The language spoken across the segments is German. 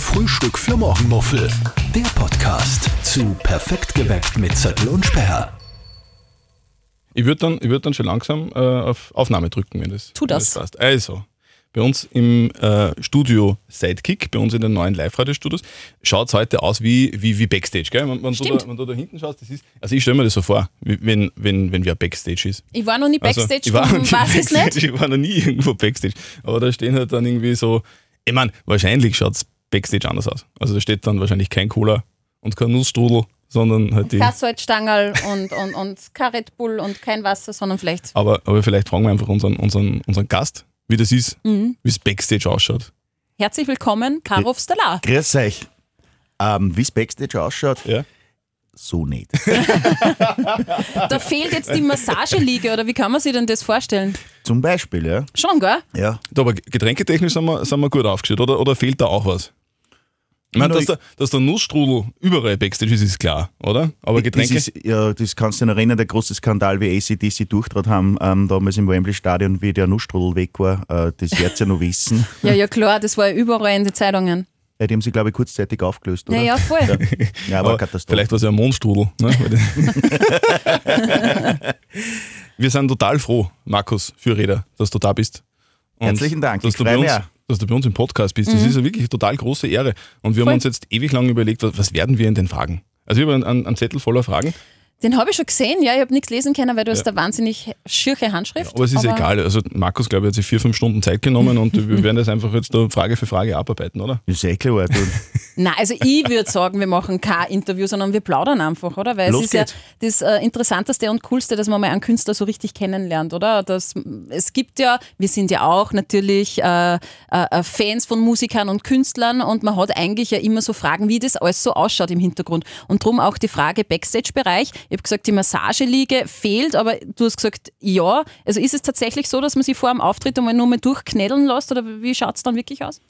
Frühstück für Morgenmuffel. Der Podcast zu Perfekt geweckt mit Zettel und Sperr. Ich würde dann, ich würd dann schon langsam äh, auf Aufnahme drücken, wenn das, Tu das. wenn passt. Also, bei uns im äh, Studio Sidekick, bei uns in den neuen Live-Radio-Studios, schaut es heute aus wie, wie, wie Backstage. Gell? Wenn, wenn, du Stimmt. da, wenn du da hinten schaust, das ist, also ich stelle mir das so vor, wie- wenn, wenn, wenn wer Backstage ist. Ich war noch nie Also, Backstage, ich war nie weiß ich Backstage, nicht. Ich war noch nie irgendwo Backstage. Aber da stehen halt dann irgendwie so, ich meine, wahrscheinlich schaut es Backstage anders aus. Also da steht dann wahrscheinlich kein Cola und kein Nussstrudel, sondern halt die. Kein Salzstangerl und, und, und kein Red Bull und kein Wasser, sondern vielleicht Aber, aber vielleicht fragen wir einfach unseren, unseren, unseren Gast, wie das ist, Mhm. wie es Backstage ausschaut. herzlich willkommen, Karov Stella. Grüß euch. Ähm, Wie es Backstage ausschaut? Ja? So nicht. Da fehlt jetzt die Massageliege, oder wie kann man sich denn das vorstellen? Zum Beispiel, ja. Schon, gell? ja. Da, aber getränketechnisch sind wir, sind wir gut aufgestellt, oder, oder fehlt da auch was? Ich meine, dass, der, dass der Nussstrudel überall Backstage ist, ist klar, oder? Aber Getränke. Das, ist, ja, das kannst du dich erinnern, der große Skandal, wie ACDC durchtrat haben, ähm, damals im Wembley-Stadion, wie der Nussstrudel weg war. Äh, das werdet ihr noch wissen. Ja, ja, klar, das war ja überall in den Zeitungen. Ja, die haben sie, glaube ich, kurzzeitig aufgelöst, oder? Ja, ja, voll. Ja, aber aber Katastrophe. vielleicht war es ja ein Mondstrudel. Ne? wir sind total froh, Markus Fürreder, dass du da bist. Und Herzlichen Dank, Dass ich du, bei uns, mich auch. Dass du bei uns im Podcast bist. Das ist eine wirklich total große Ehre. Und wir Voll. haben uns jetzt ewig lang überlegt, was, was werden wir in den Fragen? Also ich habe einen, einen Zettel voller Fragen, Den habe ich schon gesehen, ja, ich habe nichts lesen können, weil du hast eine wahnsinnig schirche Handschrift. aber es ist egal. Also Markus, glaube ich, hat sich vier, fünf Stunden Zeit genommen und wir werden das einfach jetzt da Frage für Frage abarbeiten, oder? Ist eh klar. Du, Nein, also ich würde sagen, wir machen kein Interview, sondern wir plaudern einfach, oder? Weil Los es ist geht's. ja das äh, Interessanteste und Coolste, dass man mal einen Künstler so richtig kennenlernt, oder? Das, es gibt ja, wir sind ja auch natürlich äh, äh, äh, Fans von Musikern und Künstlern und man hat eigentlich ja immer so Fragen, wie das alles so ausschaut im Hintergrund. Und drum auch die Frage Backstage-Bereich. Ich habe gesagt, die Massageliege fehlt, aber du hast gesagt, ja. Also ist es tatsächlich so, dass man sich vor dem Auftritt einmal nur mal durchknädeln lässt oder wie schaut es dann wirklich aus?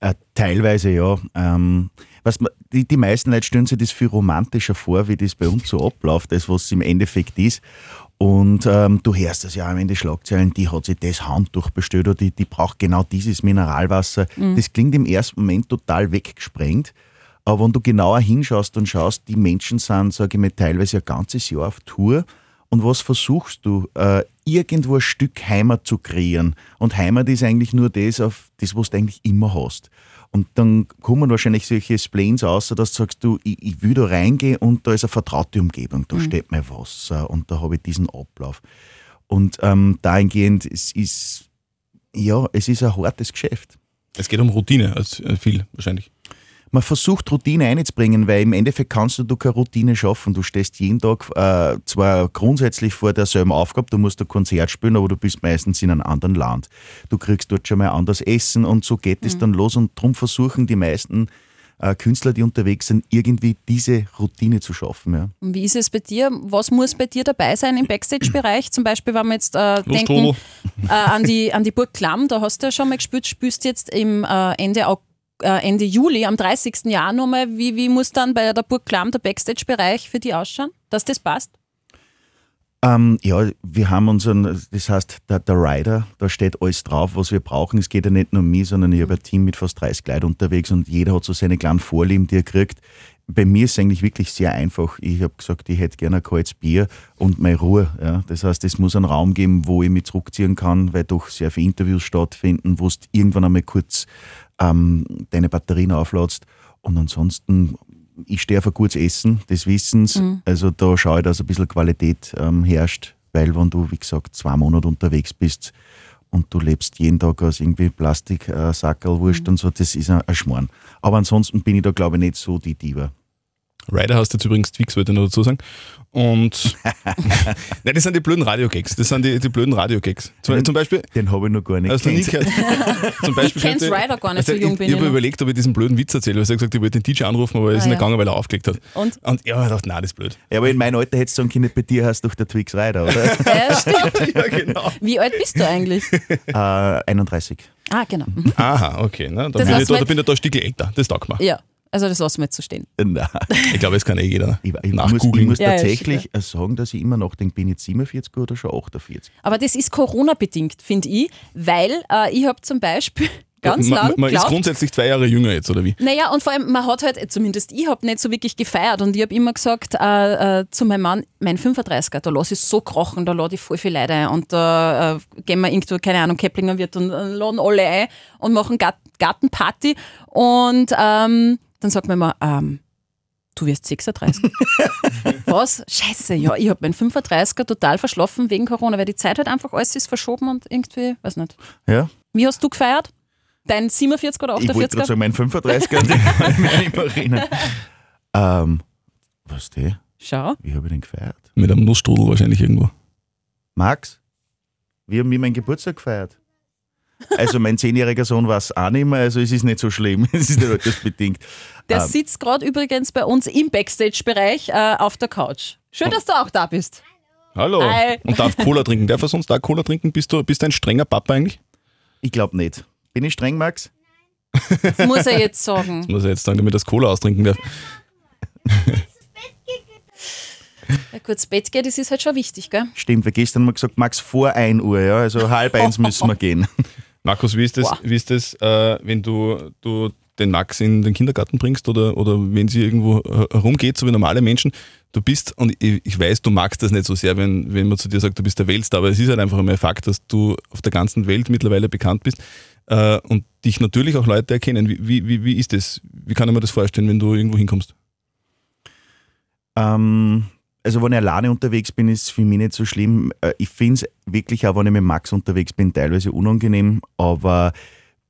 Äh, teilweise ja. Ähm, was man, die, die meisten Leute stellen sich das viel romantischer vor, wie das bei uns so abläuft, als was es im Endeffekt ist. Und ähm, du hörst das ja in den Schlagzeilen, die hat sich das Handtuch bestellt oder die, die braucht genau dieses Mineralwasser. Das klingt im ersten Moment total weggesprengt. Aber wenn du genauer hinschaust und schaust, die Menschen sind, sage ich mal, teilweise ein ganzes Jahr auf Tour. Und was versuchst du? Äh, irgendwo ein Stück Heimat zu kreieren. Und Heimat ist eigentlich nur das, auf das, was du eigentlich immer hast. Und dann kommen wahrscheinlich solche Splains aus, dass du sagst, du, ich, ich will da reingehen und da ist eine vertraute Umgebung. Da steht mein Wasser und da habe ich diesen Ablauf. Und ähm, dahingehend, es ist, ja, es ist ein hartes Geschäft. Es geht um Routine, als äh, viel wahrscheinlich. Man versucht Routine einzubringen, weil im Endeffekt kannst du, du keine Routine schaffen. Du stehst jeden Tag äh, zwar grundsätzlich vor derselben Aufgabe, du musst ein Konzert spielen, aber du bist meistens in einem anderen Land. Du kriegst dort schon mal anders Essen und so geht es dann los und darum versuchen die meisten äh, Künstler, die unterwegs sind, irgendwie diese Routine zu schaffen. Ja. Und Wie ist es bei dir? Was muss bei dir dabei sein im Backstage-Bereich? Zum Beispiel, wenn wir jetzt äh, denken äh, an, die, an die Burg Klamm, da hast du ja schon mal gespielt, spielst jetzt im äh, Ende, Au- äh, Ende Juli, am 30. Jahr nochmal. Wie, wie muss dann bei der Burg Klamm der Backstage-Bereich für die ausschauen, dass das passt? Ähm, ja, wir haben unseren, das heißt, der, der Rider, da steht alles drauf, was wir brauchen. Es geht ja nicht nur um mich, sondern ich habe ein Team mit fast 30 Leuten unterwegs und jeder hat so seine kleinen Vorlieben, die er kriegt. Bei mir ist es eigentlich wirklich sehr einfach. Ich habe gesagt, ich hätte gerne ein kaltes Bier und meine Ruhe. Ja. Das heißt, es muss einen Raum geben, wo ich mich zurückziehen kann, weil doch sehr viele Interviews stattfinden, wo du irgendwann einmal kurz ähm, deine Batterien aufladst. Und ansonsten, ich stehe auf ein gutes Essen, des Wissens. Also da schaue ich, dass ein bisschen Qualität ähm, herrscht, weil wenn du, wie gesagt, zwei Monate unterwegs bist und du lebst jeden Tag aus irgendwie Plastiksackerl, Wurst und so, das ist ein, ein Schmarrn. Aber ansonsten bin ich da, glaube ich, nicht so die Diva. Rider hast du jetzt übrigens Twix, wollte ich noch dazu sagen. Und Nein, das sind die blöden Radio-Gags. Das sind die, die blöden Radio-Gags. Zum, zum Beispiel, Den habe ich noch gar nicht hast kennt. gehört. Zum Beispiel Ich kenn's Ryder gar nicht, also so jung ich, bin ich ich habe überlegt, ob ich diesen blöden Witz erzähle. weil Ich habe gesagt, ich wollte den DJ anrufen, aber er ist Ah, nicht ja. gegangen, weil er aufgelegt hat. Und? Und ja, ich dachte, nein, das ist blöd. Ja, aber in meinem Alter hättest du sagen können, bei dir hast du doch der Twix Rider, oder? Ja, stimmt. ja, genau. Wie alt bist du eigentlich? äh, 31. Ah, genau. Mhm. Aha, okay. Ne? Da, Das bin ich da, da bin ich da ein Stück älter. Das taugt mir. Ja, also das lassen wir jetzt so stehen. Nein. Ich glaube, das kann eh jeder Ich, ich, muss, ich muss Ja, ja, tatsächlich sagen, dass ich immer nachdenke, bin ich jetzt 47 oder schon 48? Aber das ist Corona-bedingt, finde ich, weil äh, ich habe zum Beispiel ganz man, lang man ist glaubt. grundsätzlich zwei Jahre jünger jetzt, oder wie? Naja, und vor allem, man hat halt, zumindest ich habe nicht so wirklich gefeiert und ich habe immer gesagt äh, äh, zu meinem Mann, mein 35er, da lasse ich so krochen, da lade ich voll viel Leute ein und da äh, gehen wir irgendwo, keine Ahnung, Keplinger wird und äh, laden alle ein und machen Gart Gartenparty und ähm, dann sagt man immer, ähm, du wirst 36. Was? Scheiße, ja, ich habe meinen 35er total verschlafen wegen Corona, weil die Zeit halt einfach alles ist verschoben und irgendwie, weiß nicht. Ja. Wie hast du gefeiert? Dein 47er oder Ich wollte 48er? gerade sagen, mein 35er, den kann ich mich nicht mehr erinnern. Ähm, was der? Schau. Wie habe ich den gefeiert? Mit einem Nussstrudel wahrscheinlich irgendwo. Max, wie haben wir meinen Geburtstag gefeiert? Also mein zehnjähriger Sohn war es auch nicht mehr, also es ist nicht so schlimm, es ist nicht altersbedingt. Der Ähm. sitzt gerade übrigens bei uns im Backstage-Bereich äh, auf der Couch. Schön, dass du auch da bist. Hallo. Hi. Und darf Cola trinken. Darf er sonst da Cola trinken? Bist du, bist du ein strenger Papa eigentlich? Ich glaube nicht. Bin ich streng, Max? Das muss er jetzt sagen. Muss er jetzt sagen, damit er das Cola austrinken darf. Ja, kurz Bett gehen, das ist halt schon wichtig, gell? Stimmt, wir gestern haben gesagt, Max vor 1 Uhr, ja, also halb eins müssen wir gehen. Markus, wie ist das, Boah. wie ist das äh, wenn du, du den Max in den Kindergarten bringst oder, oder wenn sie irgendwo äh, herumgeht, so wie normale Menschen? Du bist, und ich, weiß, du magst das nicht so sehr, wenn, wenn man zu dir sagt, du bist der Weltstar, aber es ist halt einfach einmal Fakt, dass du auf der ganzen Welt mittlerweile bekannt bist äh, und dich natürlich auch Leute erkennen. Wie, wie, wie, wie ist das? Wie kann ich mir das vorstellen, wenn du irgendwo hinkommst? Ähm, also wenn ich alleine unterwegs bin, ist es für mich nicht so schlimm. Äh, Ich finde es wirklich auch, wenn ich mit Max unterwegs bin, teilweise unangenehm, aber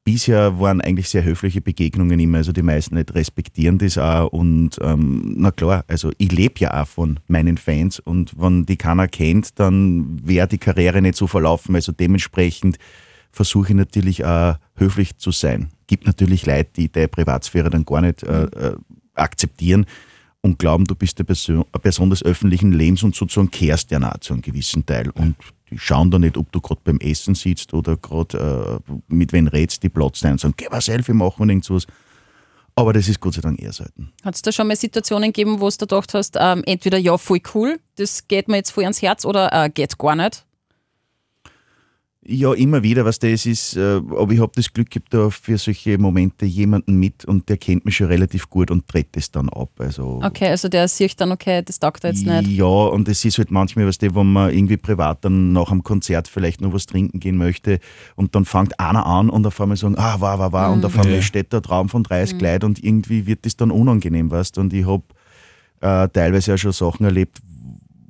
bisher waren eigentlich sehr höfliche Begegnungen immer. Also die meisten nicht respektieren das auch und ähm, na klar, also ich lebe ja auch von meinen Fans und wenn die keiner kennt, dann wäre die Karriere nicht so verlaufen. Also dementsprechend versuche ich natürlich auch höflich zu sein. Gibt natürlich Leute, die deine Privatsphäre dann gar nicht äh, äh, akzeptieren und glauben, du bist eine Person, eine Person des öffentlichen Lebens und sozusagen kehrst ja nahe zu einem gewissen Teil. Und die schauen da nicht, ob du gerade beim Essen sitzt oder gerade äh, mit wem redst, die platzen ein und sagen, geh mal Selfie machen und irgendwas. Aber das ist Gott sei Dank eher selten. Hat es da schon mal Situationen gegeben, wo du gedacht hast, ähm, entweder ja, voll cool, das geht mir jetzt voll ans Herz oder äh, geht gar nicht? Ja, immer wieder, was das ist, äh, aber ich habe das Glück, hab da für solche Momente jemanden mit und der kennt mich schon relativ gut und tritt das dann ab. Also Okay, also der sieht dann, okay, das taugt er jetzt nicht. Ja, und es ist halt manchmal, was wenn man irgendwie privat dann nach einem Konzert vielleicht noch was trinken gehen möchte und dann fängt einer an und auf einmal sagen, ah, war, war, war, und auf einmal Ja. steht der Traum von 30 Leuten und irgendwie wird das dann unangenehm, weißt Und ich habe äh, teilweise auch schon Sachen erlebt,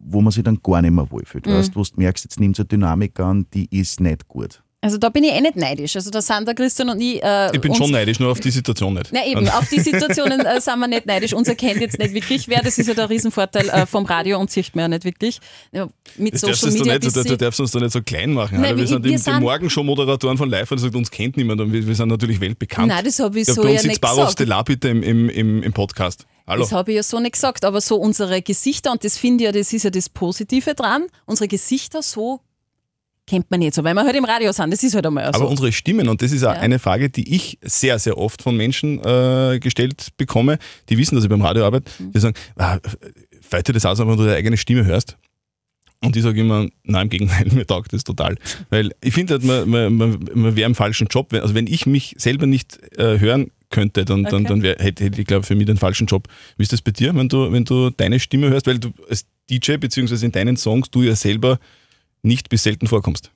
wo man sich dann gar nicht mehr wohlfühlt, weißt Wo du merkst, jetzt nimmt es eine Dynamik an, die ist nicht gut. Also da bin ich eh nicht neidisch. Also da sind der Christian und ich. Äh, Ich bin schon neidisch, nur auf die Situation nicht. Na eben, auf die Situationen äh, sind wir nicht neidisch. Uns erkennt jetzt nicht wirklich wer. Das ist ja der Riesenvorteil äh, vom Radio und sieht man ja nicht wirklich. Ja, mit Das Social du Media nicht, du, du darfst uns da nicht so klein machen. Nein, Alter. wir, wir- sind wir die, sind- die Morgenshow-Moderatoren von Live, also uns kennt niemand und wir, wir sind natürlich weltbekannt. Nein, das habe ich ja, so bei uns ja sitzt. Stellar bitte im, im, im, im Podcast. Hallo. Das habe ich ja so nicht gesagt, aber so unsere Gesichter, und das finde ich ja, das ist ja das Positive dran, unsere Gesichter so kennt man nicht so, weil wir halt im Radio sind, das ist halt einmal so. Aber unsere Stimmen, und das ist auch Ja. eine Frage, die ich sehr, sehr oft von Menschen äh, gestellt bekomme, die wissen, dass ich beim Radio arbeite, Mhm. die sagen, ah, fällt dir das aus, wenn du deine eigene Stimme hörst? Und ich sage immer, nein, im Gegenteil, mir taugt das total. Weil ich finde, halt, man, man, man, man wäre im falschen Job. Also wenn ich mich selber nicht äh, hören könnte, dann, dann, Okay. dann wär, hätte, hätte ich, glaube für mich den falschen Job. Wie ist das bei dir, wenn du, wenn du deine Stimme hörst? Weil du als DJ, beziehungsweise in deinen Songs, du ja selber nicht bis selten vorkommst.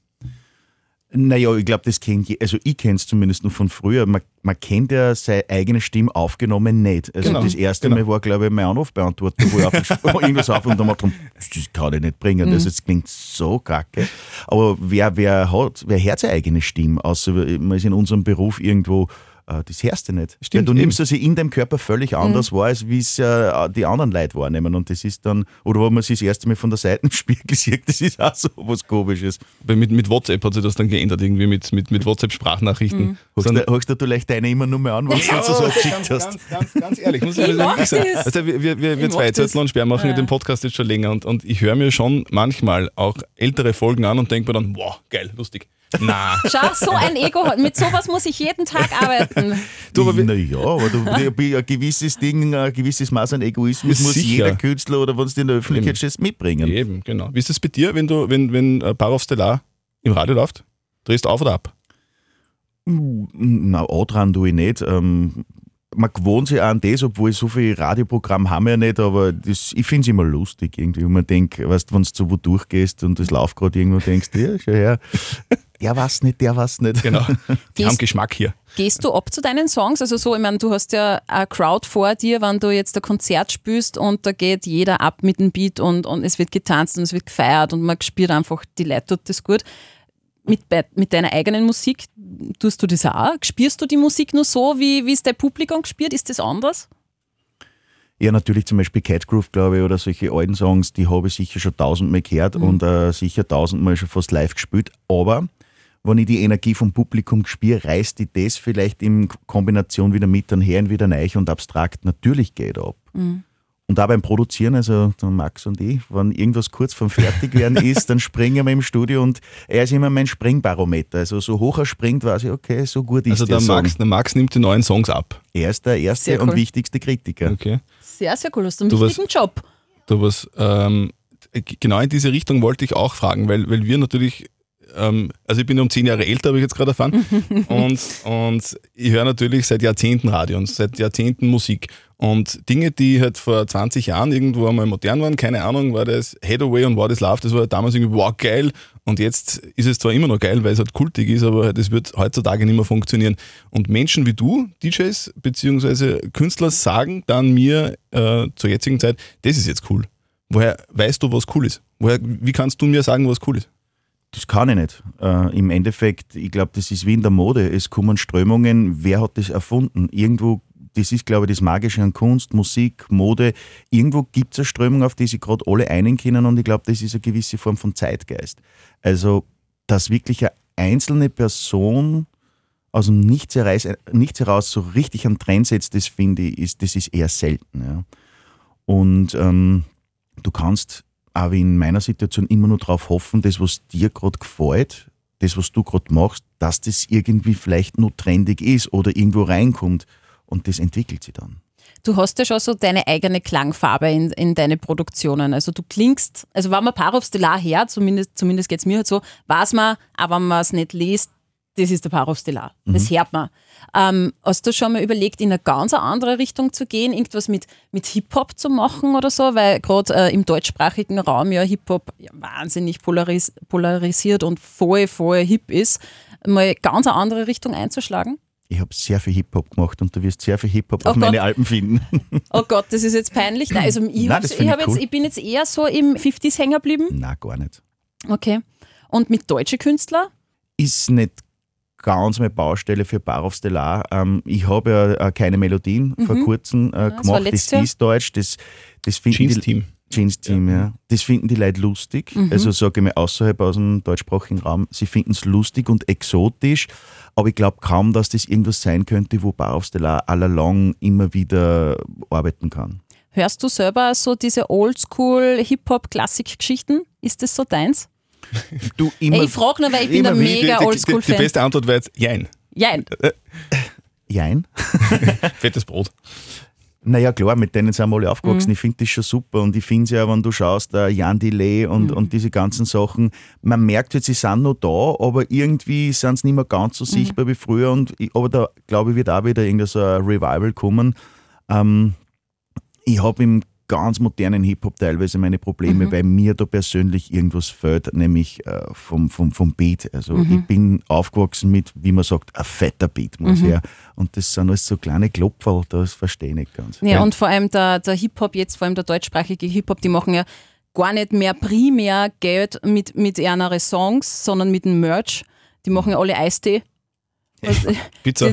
Naja, ich glaube, das kennt je, also ich kenne es zumindest nur von früher. Man, man kennt ja seine eigene Stimme aufgenommen nicht. Also Genau, das erste genau. Mal war, glaube ich, mein Anrufbeantworter, wo ich auf, irgendwas auf und dann macht das kann ich nicht bringen. Das, das klingt so kacke. Aber wer, wer hat, wer hört seine eigene Stimme? Außer man ist in unserem Beruf irgendwo, äh, das hörst du nicht. Stimmt, Weil du nimmst das in deinem Körper völlig anders wahr, als wie es äh, die anderen Leute wahrnehmen. Und das ist dann, oder wo man sich das erste Mal von der Seitenspiegel sieht, das ist auch so was Komisches. Weil mit, mit WhatsApp hat sich das dann geändert, irgendwie mit, mit, mit WhatsApp-Sprachnachrichten. Hast Dann- du, vielleicht deine immer nur mehr an, was du so geschickt hast? ganz, ganz, ganz ehrlich, muss ich, Ich sagen. das. Also wir, wir, wir, wir zwei. Zettel und Sperr machen Ja. den Podcast jetzt schon länger und, und ich höre mir schon manchmal auch ältere Folgen an und denke mir dann, wow, geil, lustig. Na, Schau, so ein Ego, hat- mit sowas muss ich jeden Tag arbeiten. du, aber wir, naja, aber du, ein gewisses Ding, ein gewisses Maß an Egoismus Ja, muss sicher. jeder Künstler oder wenn es in der Öffentlichkeit stehst, mitbringen. eben, genau. Wie ist das bei dir, wenn du, wenn, wenn äh, Barov Stellar im Radio läuft? Drehst du auf oder ab? Na, dran tue ich nicht. Ähm, man gewohnt sich auch an das, obwohl so viel Radioprogramm haben wir ja nicht, aber das, ich finde es immer lustig irgendwie. Und man denkt, weißt du, wenn du so wo durchgehst und das läuft gerade irgendwo, denkst du, ja, schau her, der was nicht, der was nicht. Genau. Die Gehst- haben Geschmack hier. Gehst du ab zu deinen Songs? Also so, ich meine, du hast ja eine Crowd vor dir, wenn du jetzt ein Konzert spielst und da geht jeder ab mit dem Beat und, und es wird getanzt und es wird gefeiert und man spürt einfach, die Leute tut das gut. Mit, mit deiner eigenen Musik tust du das auch? Spürst du die Musik nur so, wie wie es dein Publikum spürt? Ist das anders? Ja, natürlich zum Beispiel Cat Groove, glaube ich, oder solche alten Songs, die habe ich sicher schon tausendmal gehört und äh, sicher tausendmal schon fast live gespielt. Aber wenn ich die Energie vom Publikum spüre, reißt die das vielleicht in Kombination wieder mit, dann hören wieder neu und abstrakt. Natürlich geht ab. Und auch beim Produzieren, also Max und ich, wenn irgendwas kurz vom Fertigwerden ist, dann springen wir im Studio und er ist immer mein Springbarometer. Also so hoch er springt, weiß ich, okay, so gut ist Also der der Song. Max, der Max nimmt die neuen Songs ab. Er ist der erste Sehr und cool. wichtigste Kritiker. Okay. Sehr, sehr cool. Hast du einen Du, was- wichtigen Job. Du was, ähm, genau in diese Richtung wollte ich auch fragen, weil, weil wir natürlich, ähm, also ich bin um zehn Jahre älter, habe ich jetzt gerade erfahren, und, und ich höre natürlich seit Jahrzehnten Radio und seit Jahrzehnten Musik. Und Dinge, die halt vor 20 Jahren irgendwo einmal modern waren, keine Ahnung, war das Head Away und What is Love, das war damals irgendwie, wow, geil. Und jetzt ist es zwar immer noch geil, weil es halt kultig ist, aber das wird heutzutage nicht mehr funktionieren. Und Menschen wie du, DJs beziehungsweise Künstler, sagen dann mir äh, zur jetzigen Zeit, das ist jetzt cool. Woher weißt du, was cool ist? Woher, wie kannst du mir sagen, was cool ist? Das kann ich nicht. Äh, Im Endeffekt, ich glaube, das ist wie in der Mode. Es kommen Strömungen. Wer hat das erfunden? Irgendwo, das ist, glaube ich, das Magische an Kunst, Musik, Mode. Irgendwo gibt es eine Strömung, auf die sich gerade alle einigen können und ich glaube, das ist eine gewisse Form von Zeitgeist. Also, dass wirklich eine einzelne Person aus dem Nichts heraus, Nichts heraus so richtig einen Trend setzt, das finde ich, ist, das ist eher selten. Ja. Und ähm, du kannst aber in meiner Situation immer nur darauf hoffen, das, was dir gerade gefällt, das, was du gerade machst, dass das irgendwie vielleicht nur trendig ist oder irgendwo reinkommt und das entwickelt sich dann. Du hast ja schon so deine eigene Klangfarbe in, in deine Produktionen. Also du klingst, also wenn man Parov Stellar her, zumindest, zumindest geht es mir halt so, weiß man, aber wenn man es nicht liest, das ist der Parov Stellar. Das hört man. Ähm, hast du schon mal überlegt, in eine ganz andere Richtung zu gehen, irgendwas mit, mit Hip-Hop zu machen oder so? Weil gerade äh, im deutschsprachigen Raum ja Hip-Hop ja, wahnsinnig polaris polarisiert und voll, voll hip ist. Mal ganz eine andere Richtung einzuschlagen? Ich habe sehr viel Hip-Hop gemacht und du wirst sehr viel Hip-Hop Oh auf meine Gott. Alben finden. Oh Gott, das ist jetzt peinlich. Nein, also ich, Nein, ich, ich cool. jetzt, ich bin jetzt eher so im 50s hängen geblieben. Na, gar nicht. Okay. Und mit deutschen Künstlern? Ist nicht ganz meine Baustelle für Barov Stellar. Ähm, ich habe ja äh, keine Melodien vor kurzem äh, das war gemacht. Das letztes Jahr. ist Deutsch. Das, das finden die, Jeans-Team. Jeans Team, ja. Das finden die Leute lustig. Mhm. Also sage ich mal außerhalb aus dem deutschsprachigen Raum. Sie finden es lustig und exotisch. Aber ich glaube kaum, dass das irgendwas sein könnte, wo Barov Stellar allalong immer wieder arbeiten kann. Hörst du selber so diese Oldschool-Hip-Hop-Klassik-Geschichten? Ist das so deins? Du Ey, ich frage nur, weil ich bin die- mega die- Die, die Oldschool-Fan. beste Antwort wäre jetzt Jein. Jein. Jein. Fettes Brot. Naja, klar, mit denen sind wir alle aufgewachsen. Mhm. Ich finde das schon super. Und ich finde es ja, wenn du schaust, der Jan Delay und, Mhm. und diese ganzen Sachen, man merkt jetzt, sie sind noch da, aber irgendwie sind sie nicht mehr ganz Mhm. so sichtbar wie früher. Und ich, aber da, glaube ich, wird auch wieder irgendein so ein Revival kommen. Ähm, ich habe im ganz modernen Hip-Hop teilweise meine Probleme, Mhm. weil mir da persönlich irgendwas fehlt, nämlich äh, vom, vom, vom Beat. Also Mhm. ich bin aufgewachsen mit, wie man sagt, ein fetter Beat muss Mhm. her. Und das sind alles so kleine Klopferl, das verstehe ich nicht ganz. Ja, und vor allem der, der Hip-Hop, jetzt vor allem der deutschsprachige Hip-Hop, die machen ja gar nicht mehr primär Geld mit, mit ihrer Songs, sondern mit dem Merch. Die machen ja alle Eistee. Was- Pizza.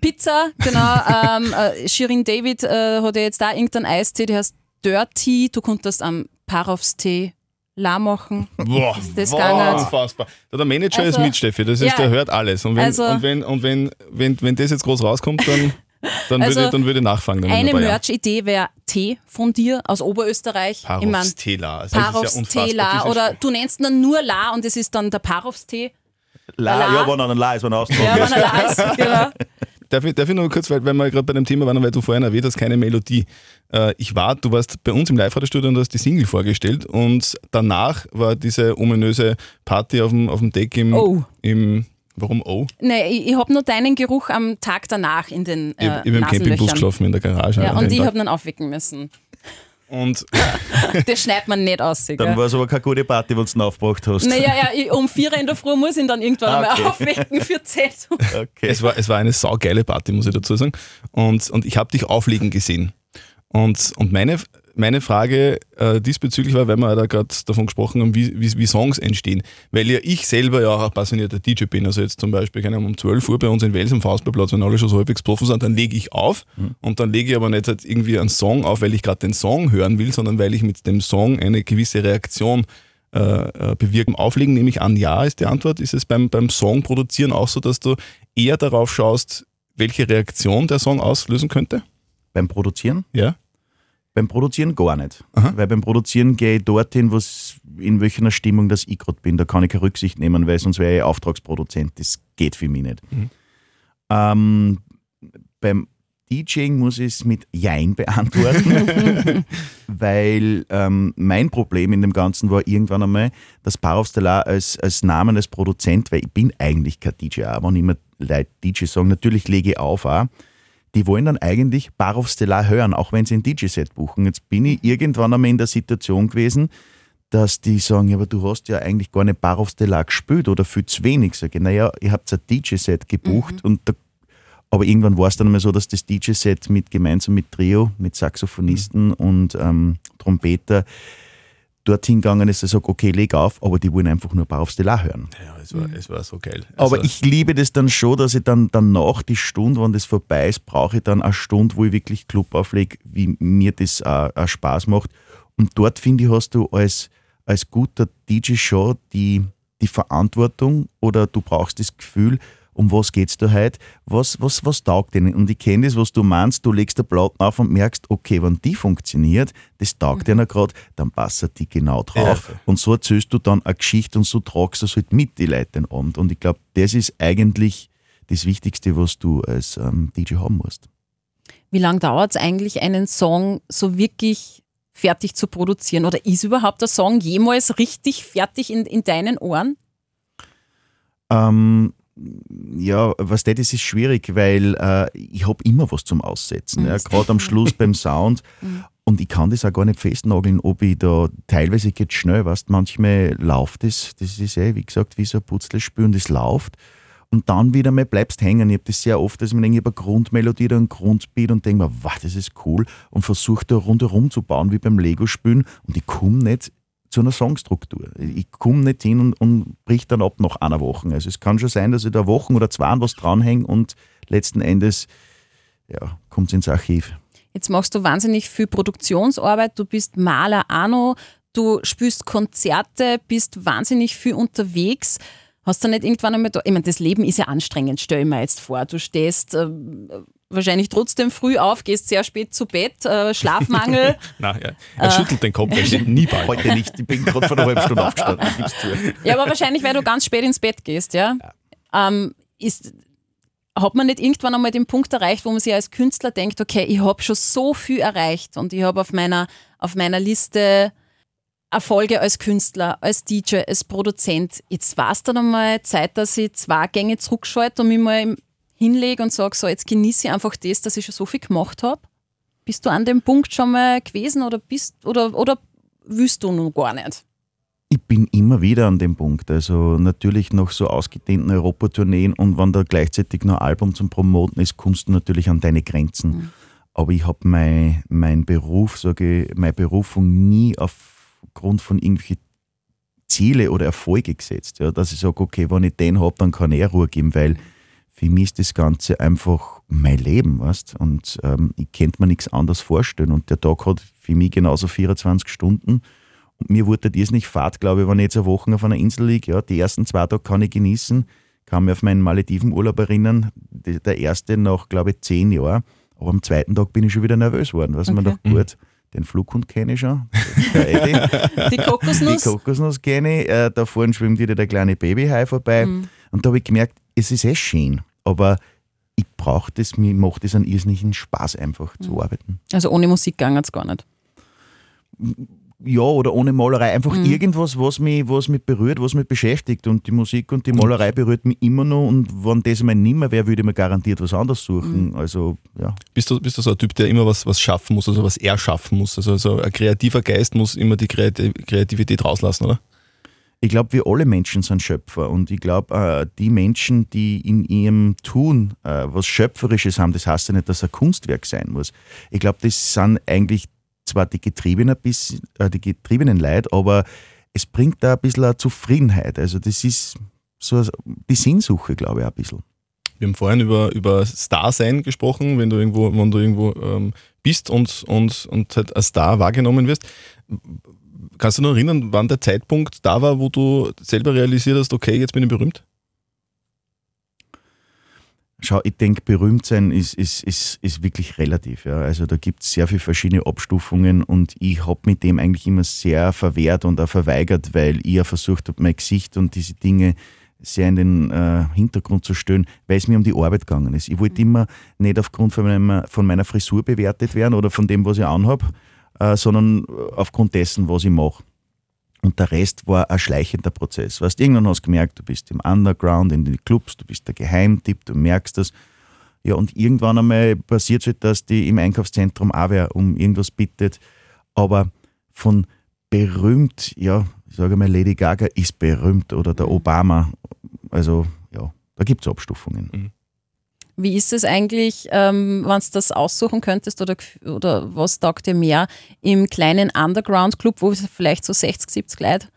Pizza, genau. ähm, äh, Shirin David äh, hat ja jetzt da irgendeinen Eistee, der heißt Dirty. Du konntest am Parovs Tee La machen. Boah, das boah, unfassbar. Der Manager Also, ist mit, Steffi. Das ist, ja. der hört alles. Und wenn, Also- und wenn, und wenn, wenn, wenn das jetzt groß rauskommt, dann, dann, Also, würde, ich- dann würde ich in Eine ein. Merch-Idee wäre Tee von dir aus Oberösterreich. ich mein, Parovs Tela. Also das ist Parovs ja unfassbar. Tee La Diese- oder du nennst ihn dann nur La und es ist dann der Parovs Tee. La, La. ja, wenn er ein La ist, wenn er ausdruck Ja, ist. wenn er La ist. Genau. Darf ich, darf ich nur kurz, weil, weil wir gerade bei dem Thema waren, weil du vorhin erwähnt hast, keine Melodie. Äh, ich war, du warst bei uns im Live-Radio-Studio und hast die Single vorgestellt und danach war diese ominöse Party auf dem, auf dem Deck im, Oh. im Warum oh? Nee, ich, ich habe nur deinen Geruch am Tag danach in den Ich, äh, ich bin im Campingbus geschlafen in der Garage. Ja, an und ich habe ihn aufwecken müssen. Und Das schneidet man nicht aus. Dann war es aber keine gute Party, die du ihn aufgebracht hast. Naja, ja, um vier in der Früh muss ich ihn dann irgendwann Ah, einmal okay. aufwecken für zehn. Okay. es, war, es war eine saugeile Party, muss ich dazu sagen. Und, und ich habe dich auflegen gesehen. Und, und meine, meine Frage äh, diesbezüglich war, weil wir da gerade davon gesprochen haben, wie, wie, wie Songs entstehen. Weil ja ich selber ja auch ein passionierter DJ bin. Also jetzt zum Beispiel keine Ahnung, um 12 Uhr bei uns in Wels am Faustballplatz, wenn alle schon so halbwegs besoffen sind, dann lege ich auf. Und dann lege ich aber nicht halt irgendwie einen Song auf, weil ich gerade den Song hören will, sondern weil ich mit dem Song eine gewisse Reaktion äh, äh, bewirken. Auflegen nehme ich an, ja, ist die Antwort. Ist es beim, beim Song produzieren auch so, dass du eher darauf schaust, welche Reaktion der Song auslösen könnte? Beim Produzieren? Ja. Beim Produzieren gar nicht. Aha. Weil beim Produzieren gehe ich dorthin, was, in welcher Stimmung das ich gerade bin. Da kann ich keine Rücksicht nehmen, weil sonst wäre ich Auftragsproduzent. Das geht für mich nicht. Mhm. Ähm, beim DJing muss ich es mit Jein beantworten, weil ähm, mein Problem in dem Ganzen war irgendwann einmal, dass Power of Stellar als, als Namen als Produzent, weil ich bin eigentlich kein DJ, aber wenn immer Leute DJ sagen, natürlich lege ich auf auch, die wollen dann eigentlich Bar of Stellar hören, auch wenn sie ein DJ-Set buchen. Jetzt bin ich irgendwann einmal in der Situation gewesen, dass die sagen, ja, aber du hast ja eigentlich gar nicht Bar of Stellar gespielt oder viel zu wenig. Sag ich, naja, ihr habt ein DJ-Set gebucht und da, aber irgendwann war es dann einmal so, dass das DJ-Set mit gemeinsam mit Trio, mit Saxophonisten und ähm, Trompeter dorthin gegangen ist, der sagt, okay, leg auf, aber die wollen einfach nur Bar of Stellar hören. Ja, es war, es war so geil. Aber Also, ich liebe das dann schon, dass ich dann danach die Stunde, wenn das vorbei ist, brauche ich dann eine Stunde, wo ich wirklich Club auflege, wie mir das auch, auch Spaß macht. Und dort, finde ich, hast du als, als guter DJ schon die, die Verantwortung oder du brauchst das Gefühl, um was geht's da heute, was, was, was taugt denen? Und ich kenne das, was du meinst, du legst eine Platten auf und merkst, okay, wenn die funktioniert, das taugt denen gerade, dann passt die genau drauf. Ja. Und so erzählst du dann eine Geschichte und so tragst du es halt mit, die Leute den Abend. Und ich glaube, das ist eigentlich das Wichtigste, was du als ähm, DJ haben musst. Wie lange dauert es eigentlich, einen Song so wirklich fertig zu produzieren? Oder ist überhaupt der Song jemals richtig fertig in, in deinen Ohren? Ähm, ja, was das ist, ist schwierig, weil äh, ich habe immer was zum Aussetzen. Mhm. Ja, Gerade am Schluss beim Sound. Und ich kann das auch gar nicht festnageln, ob ich da, teilweise geht schnell, weißt manchmal läuft es, das ist eh, wie gesagt, wie so ein Putzlespiel und es läuft. Und dann wieder mal bleibst hängen. Ich habe das sehr oft, dass ich mir denke, ich habe eine Grundmelodie oder ein Grundbeat und denke mir, wow, das ist cool. Und versuche da rundherum zu bauen, wie beim Lego-Spielen. Und ich komme nicht zu einer Songstruktur. Ich komme nicht hin und, und brich dann ab nach einer Woche. Also es kann schon sein, dass ich da Wochen oder zwei an was dranhänge und letzten Endes ja, kommt es ins Archiv. Jetzt machst du wahnsinnig viel Produktionsarbeit, du bist Maler Arno, du spielst Konzerte, bist wahnsinnig viel unterwegs. Hast du nicht irgendwann einmal da, ich meine, das Leben ist ja anstrengend, stell ich mir jetzt vor. Du stehst äh, wahrscheinlich trotzdem früh auf, gehst sehr spät zu Bett, äh, Schlafmangel. na, ja. Er schüttelt den Kopf, er steht nie bald. Heute nicht, ich bin gerade vor einer halben Stunde aufgestanden, ja, aber wahrscheinlich, weil du ganz spät ins Bett gehst, ja. Ähm, ist, hat man nicht irgendwann einmal den Punkt erreicht, wo man sich als Künstler denkt, okay, ich habe schon so viel erreicht und ich habe auf meiner, auf meiner Liste Erfolge als Künstler, als DJ, als Produzent. Jetzt war es dann einmal Zeit, dass ich zwei Gänge zurückschalte und mich mal hinlege und sage, so, jetzt genieße ich einfach das, dass ich schon so viel gemacht habe. Bist du an dem Punkt schon mal gewesen oder bist oder, oder willst du nun gar nicht? Ich bin immer wieder an dem Punkt. Also natürlich noch so ausgedehnten Europatourneen und wenn da gleichzeitig noch ein Album zum Promoten ist, kommst du natürlich an deine Grenzen. Aber ich habe mein, mein Beruf, sage ich, meine Berufung nie aufgrund von irgendwelchen Ziele oder Erfolge gesetzt. Ja, dass ich sage, okay, wenn ich den habe, dann kann ich Ruhe geben, weil für mich ist das Ganze einfach mein Leben, weißt Und ähm, ich könnte mir nichts anderes vorstellen. Und der Tag hat für mich genauso 24 Stunden. Und mir wurde das nicht fad, glaube ich, wenn ich jetzt eine Woche auf einer Insel liege. Ja, die ersten zwei Tage kann ich genießen, kann mich auf meinen Maledivenurlaub erinnern. Der erste nach, glaube ich, zehn Jahren. Aber am zweiten Tag bin ich schon wieder nervös geworden. Was man Okay. doch gut, den Flughund kenne ich schon. Eddie. Die Die Kokosnuss? Kokosnuss kenne ich. Äh, da vorne schwimmt wieder der kleine Babyhai vorbei. Und da habe ich gemerkt, es ist eh schön. Aber ich brauche das, mir macht das einen irrsinnigen Spaß, einfach zu arbeiten. Also ohne Musik ging es gar nicht. ja, oder ohne Malerei. Einfach mhm. irgendwas, was mich, was mich berührt, was mich beschäftigt. Und die Musik und die Malerei berührt mich immer noch. Und wenn das mal nimmer wäre, würde ich mir garantiert was anderes suchen. Mhm. Also, ja. Bist du, bist du so ein Typ, der immer was, was schaffen muss, also was er schaffen muss? Also, also ein kreativer Geist muss immer die Kreativität rauslassen, oder? Ich glaube, wir alle Menschen sind Schöpfer und ich glaube, äh, die Menschen, die in ihrem Tun äh, was Schöpferisches haben, das heißt ja nicht, dass ein Kunstwerk sein muss. Ich glaube, das sind eigentlich zwar die getriebenen, bis, äh, die getriebenen Leid, aber es bringt da ein bisschen eine Zufriedenheit. Also das ist so die Sinnsuche, glaube ich, ein bisschen. Wir haben vorhin über, über Star-Sein gesprochen, wenn du irgendwo, wenn du irgendwo ähm, bist und, und, und halt als Star wahrgenommen wirst. Kannst du noch erinnern, wann der Zeitpunkt da war, wo du selber realisiert hast, okay, jetzt bin ich berühmt? Schau, ich denke, berühmt sein ist, ist, ist, ist wirklich relativ. Ja. Also da gibt es sehr viele verschiedene Abstufungen und ich habe mit dem eigentlich immer sehr verwehrt und auch verweigert, weil ich ja versucht habe, mein Gesicht und diese Dinge sehr in den äh, Hintergrund zu stellen, weil es mir um die Arbeit gegangen ist. Ich wollte immer nicht aufgrund von, meinem, von meiner Frisur bewertet werden oder von dem, was ich anhabe, äh, sondern aufgrund dessen, was ich mache. Und der Rest war ein schleichender Prozess. Weißt, irgendwann hast du gemerkt, du bist im Underground, in den Clubs, du bist der Geheimtipp, du merkst das. Ja, und irgendwann einmal passiert es halt, dass die im Einkaufszentrum auch wer um irgendwas bittet. Aber von berühmt, ja, ich sage mal, Lady Gaga ist berühmt oder der mhm. Obama. Also, ja, da gibt es Abstufungen. Mhm. Wie ist es eigentlich, ähm, wenn du das aussuchen könntest oder, oder was taugt dir mehr im kleinen Underground-Club, wo vielleicht so 60, 70 Leute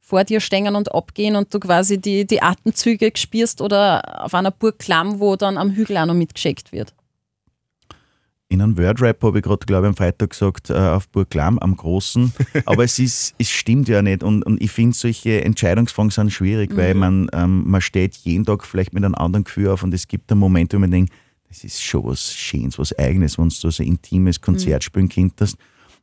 vor dir stehen und abgehen und du quasi die, die Atemzüge spürst oder auf einer Burg Klamm, wo dann am Hügel auch noch mitgeschickt wird? In einem Wordrap habe ich gerade, glaube ich, am Freitag gesagt, äh, auf Burg Lamm am Großen. Aber es ist, es stimmt ja nicht. Und, und ich finde, solche Entscheidungsfragen sind schwierig, mhm. weil man, ähm, man steht jeden Tag vielleicht mit einem anderen Gefühl auf und es gibt einen Moment, wo man denkt, das ist schon was Schönes, was Eigenes, wenn du so ein intimes Konzert mhm. spielen könntest.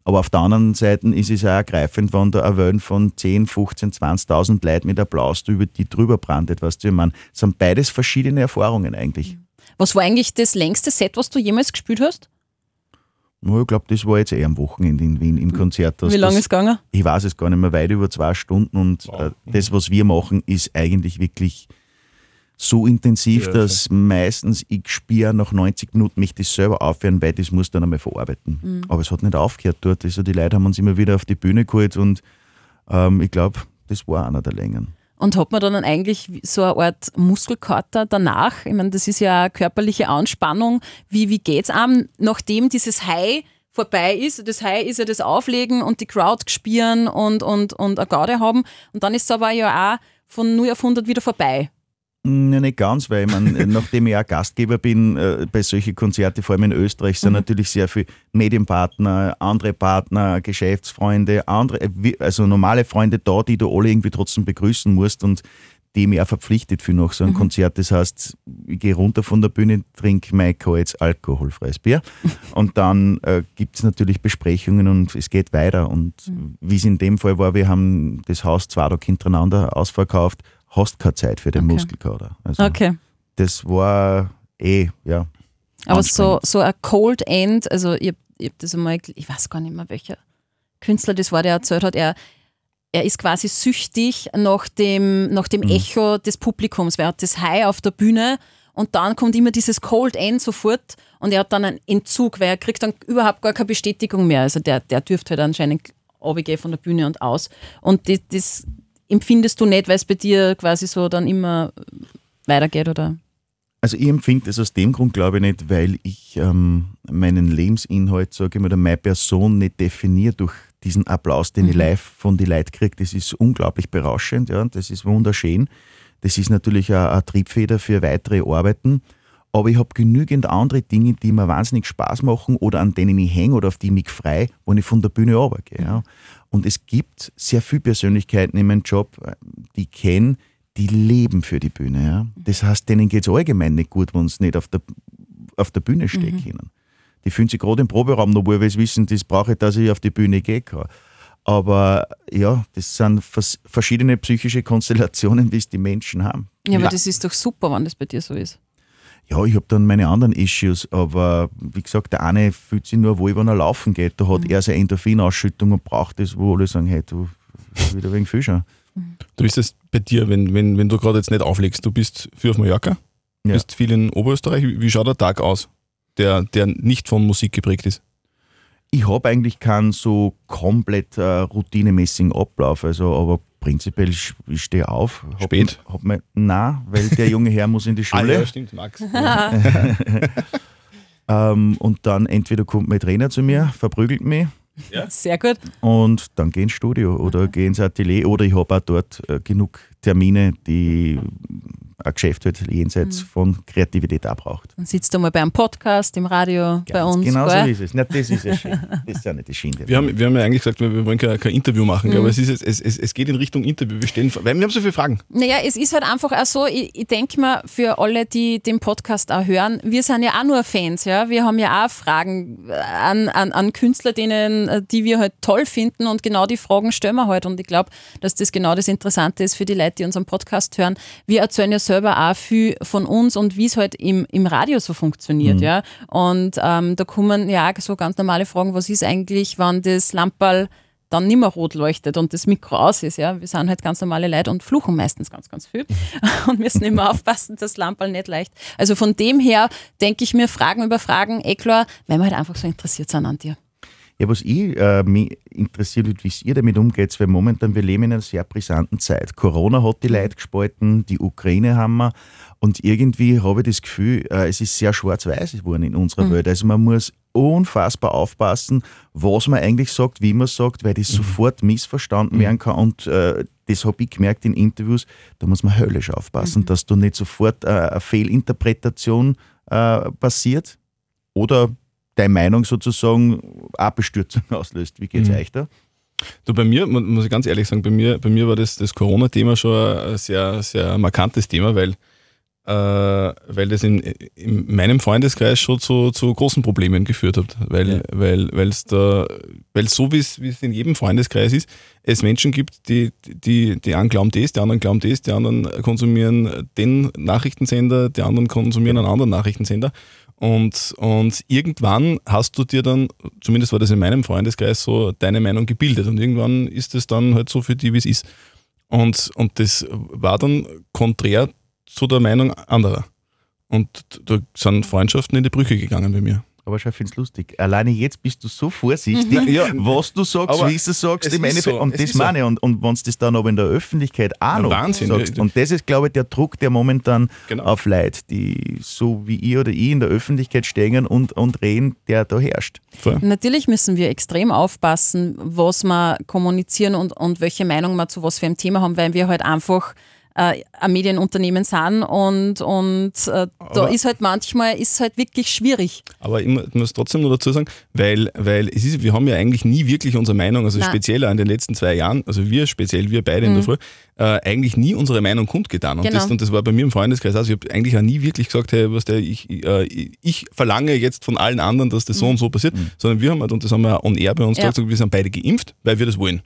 Aber auf der anderen Seite ist es auch ergreifend, wenn da eine Wellen von 10, 15, 20.000 Leuten mit Applaus über die drüber brandet. Weißt du, ich meine, es sind beides verschiedene Erfahrungen eigentlich. Was war eigentlich das längste Set, was du jemals gespielt hast? Ich glaube, das war jetzt eher am Wochenende in Wien im Konzert. Wie lange ist es gegangen? Ich weiß es gar nicht mehr, weit über zwei Stunden. Und wow. äh, das, was wir machen, ist eigentlich wirklich so intensiv, ja, dass okay. meistens ich spüre, nach 90 Minuten mich das selber aufhören, weil das muss dann einmal verarbeiten. Mhm. Aber es hat nicht aufgehört dort. Also die Leute haben uns immer wieder auf die Bühne geholt und ähm, ich glaube, das war einer der Längen. Und hat man dann eigentlich so eine Art Muskelkater danach? Ich meine, das ist ja körperliche Anspannung. Wie, wie geht es einem, nachdem dieses High vorbei ist? Das High ist ja das Auflegen und die Crowd spielen und, und, und eine Garde haben. Und dann ist es aber ja auch von 0 auf 100 wieder vorbei. Ja, nicht ganz, weil ich mein, nachdem ich auch Gastgeber bin äh, bei solchen Konzerten, vor allem in Österreich, sind mhm. natürlich sehr viele Medienpartner, andere Partner, Geschäftsfreunde, andere, äh, also normale Freunde da, die du alle irgendwie trotzdem begrüßen musst und die mich auch verpflichtet für noch so ein mhm. Konzert. Das heißt, ich gehe runter von der Bühne, trinke mein jetzt alkoholfreies Bier und dann äh, gibt es natürlich Besprechungen und es geht weiter. Und mhm. wie es in dem Fall war, wir haben das Haus zwei Tage hintereinander ausverkauft, hast keine Zeit für den okay. Muskelkater. Also okay. Das war eh, ja. Aber so, so ein Cold End, also ich, ich habe das einmal, ich weiß gar nicht mehr welcher Künstler das war, der erzählt hat, er, er ist quasi süchtig nach dem, nach dem mhm. Echo des Publikums, weil er hat das High auf der Bühne und dann kommt immer dieses Cold End sofort und er hat dann einen Entzug, weil er kriegt dann überhaupt gar keine Bestätigung mehr. Also der, der dürfte halt anscheinend runtergehen von der Bühne und aus. Und das, das, empfindest du nicht, weil es bei dir quasi so dann immer weitergeht, oder? Also ich empfinde es aus dem Grund, glaube ich, nicht, weil ich ähm, meinen Lebensinhalt, sage ich mal, oder meine Person nicht definiere durch diesen Applaus, den mhm. ich live von den Leuten kriege. Das ist unglaublich berauschend, ja, das ist wunderschön. Das ist natürlich eine Triebfeder für weitere Arbeiten. Aber ich habe genügend andere Dinge, die mir wahnsinnig Spaß machen oder an denen ich hänge oder auf die ich mich frei, wenn ich von der Bühne runtergehe. Ja. Und es gibt sehr viele Persönlichkeiten in meinem Job, die kennen, die leben für die Bühne. Ja. Das heißt, denen geht es allgemein nicht gut, wenn sie nicht auf der, auf der Bühne stehen mhm. können. Die fühlen sich gerade im Proberaum noch wohl, weil sie wissen, das brauche ich, dass ich auf die Bühne gehen kann. Aber ja, das sind verschiedene psychische Konstellationen, die es die Menschen haben. Ja, aber das ist doch super, wenn das bei dir so ist. Ja, ich habe dann meine anderen Issues, aber wie gesagt, der eine fühlt sich nur wohl, wenn er laufen geht. Da hat Mhm. er seine Endorphinausschüttung und braucht das, wo alle sagen, hey, du wieder wegen Fischer. Du bist es bei dir, wenn, wenn, wenn du gerade jetzt nicht auflegst, du bist viel auf Mallorca, Ja. bist viel in Oberösterreich. Wie, wie schaut der Tag aus, der, der nicht von Musik geprägt ist? Ich habe eigentlich keinen so komplett äh, routinemäßigen Ablauf, also aber prinzipiell ich stehe auf. Hab, Spät? Hab mein, nein, weil der junge Herr muss in die Schule. stimmt, Max. Ähm, und dann entweder kommt mein Trainer zu mir, verprügelt mich Sehr gut. und dann gehe ins Studio oder gehe ins Atelier oder ich habe auch dort äh, genug Termine, die ein Geschäft halt jenseits von Kreativität auch braucht. Dann sitzt du mal bei einem Podcast, im Radio, bei Ganz uns. Genau so ist es. Na, das ist ja schön. Das ist ja nicht das Schöne. Wir haben, wir haben ja eigentlich gesagt, wir, wir wollen kein, kein Interview machen, Mhm. aber es, ist jetzt, es, es, es geht in Richtung Interview. Wir, stellen, wir haben so viele Fragen. Naja, es ist halt einfach auch so, ich, ich denke mal, für alle, die den Podcast auch hören, wir sind ja auch nur Fans, ja. Wir haben ja auch Fragen an, an, an Künstler, denen, äh, die wir halt toll finden und genau die Fragen stellen wir halt. Und ich glaube, dass das genau das Interessante ist für die Leute, die unseren Podcast hören. Wir erzählen ja selber auch viel von uns und wie es halt im, im Radio so funktioniert, ja. Und ähm, da kommen ja so ganz normale Fragen, was ist eigentlich, wenn das Lamperl dann nicht mehr rot leuchtet und das Mikro aus ist. Ja? Wir sind halt ganz normale Leute und fluchen meistens ganz, ganz viel und müssen immer aufpassen, dass das Lamperl nicht leicht. Also von dem her denke ich mir Fragen über Fragen, eh klar, weil wir halt einfach so interessiert sind an dir. Ja, was ich, äh, mich interessiert, wie es ihr damit umgeht, weil momentan wir leben in einer sehr brisanten Zeit. Corona hat die Leute gespalten, die Ukraine haben wir. Und irgendwie habe ich das Gefühl, äh, es ist sehr schwarz-weiß geworden in unserer Welt. Also man muss unfassbar aufpassen, was man eigentlich sagt, wie man sagt, weil das sofort missverstanden werden kann. Und äh, das habe ich gemerkt in Interviews, da muss man höllisch aufpassen, dass da nicht sofort äh, eine Fehlinterpretation äh, passiert. Oder deine Meinung sozusagen auch Bestürzung auslöst. Wie geht's Mhm. euch da? Du, bei mir, mu- muss ich ganz ehrlich sagen, bei mir, bei mir war das, das Corona-Thema schon ein sehr, sehr markantes Thema, weil, äh, weil das in, in meinem Freundeskreis schon zu, zu großen Problemen geführt hat. Weil, Ja. weil, es da, weil so wie es, wie es in jedem Freundeskreis ist, es Menschen gibt, die, die, die einen glauben das, die anderen glauben das, die anderen konsumieren den Nachrichtensender, die anderen konsumieren einen anderen Nachrichtensender. Und, und irgendwann hast du dir dann, zumindest war das in meinem Freundeskreis so, deine Meinung gebildet. Und irgendwann ist es dann halt so für die, wie es ist. Und, und das war dann konträr zu der Meinung anderer. Und da sind Freundschaften in die Brüche gegangen bei mir. Aber schau, ich finde es lustig. Alleine jetzt bist du so vorsichtig, Ja. was du sagst, Aber wie du sagst es im Endeffekt. so, und es das so. meine ich. Und, und wenn du das dann aber in der Öffentlichkeit auch noch Wahnsinn. sagst. Und das ist, glaube ich, der Druck, der momentan Genau. auf Leute, die so wie ich oder ich in der Öffentlichkeit stehen und, und reden, der da herrscht. Voll. Natürlich müssen wir extrem aufpassen, was wir kommunizieren und, und welche Meinung wir zu was für einem Thema haben, weil wir halt einfach äh, ein Medienunternehmen sind und, und äh, da Aber- ist halt manchmal ist halt wirklich schwierig. Aber ich mu- muss trotzdem noch dazu sagen, weil, weil es ist, wir haben ja eigentlich nie wirklich unsere Meinung, also Nein. speziell auch in den letzten zwei Jahren, also wir speziell, wir beide in der Früh, äh, eigentlich nie unsere Meinung kundgetan. Und, Genau. das, und das war bei mir im Freundeskreis auch. so. Ich habe eigentlich auch nie wirklich gesagt, hey, was der, ich, äh, ich verlange jetzt von allen anderen, dass das so und so passiert, sondern wir haben halt, und das haben wir on air bei uns Ja. gesagt, wir sind beide geimpft, weil wir das wollen.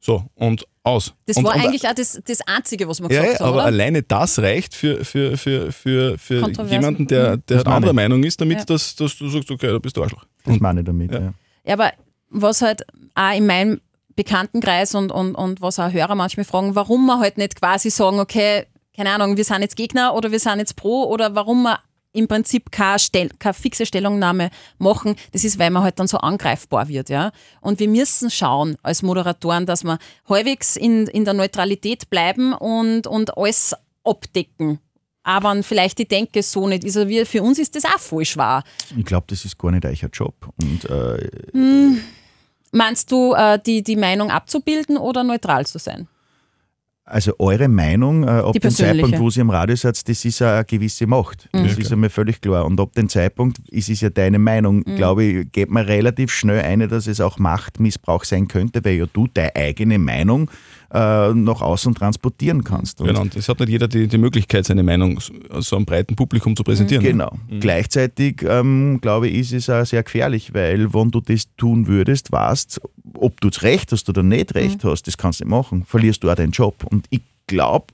So, und aus. Das und, war und, eigentlich auch das, das Einzige, was wir ja, gesagt ja, haben. aber oder? alleine das reicht für, für, für, für, für jemanden, der, der halt anderer. Meinung ist, damit Ja. dass, dass du sagst, okay, da bist du Arschloch. Das meine ich damit. Ja. Ja. Aber was halt auch in meinem Bekanntenkreis und, und, und was auch Hörer manchmal fragen, warum wir halt nicht quasi sagen, okay, keine Ahnung, wir sind jetzt Gegner oder wir sind jetzt pro oder warum wir im Prinzip keine, Stell keine fixe Stellungnahme machen, das ist, weil man halt dann so angreifbar wird, ja. Und wir müssen schauen als Moderatoren, dass wir halbwegs in, in der Neutralität bleiben und, und alles abdecken. Aber vielleicht die Denke so nicht ist. Also wir, für uns ist das auch voll schwer. Ich glaube, das ist gar nicht euer Job. Und äh, Meinst du, äh, die, die Meinung abzubilden oder neutral zu sein? Also eure Meinung äh, dem persönliche. Zeitpunkt, wo sie im Radio seid, das ist ja eine gewisse Macht. Das Mhm. ist ja mir völlig klar. Und ab dem Zeitpunkt ist es ja deine Meinung, Mhm. glaube ich, geht man relativ schnell ein, dass es auch Machtmissbrauch sein könnte, weil ja du deine eigene Meinung äh, nach außen transportieren kannst. Und Genau, und es hat nicht jeder die, die Möglichkeit, seine Meinung so, so einem breiten Publikum zu präsentieren. ne? Genau. Gleichzeitig, ähm, glaube ich, ist es auch sehr gefährlich, weil wenn du das tun würdest, weißt, ob du jetzt recht hast oder nicht recht hast, das kannst du nicht machen, verlierst du auch deinen Job. Und ich glaube,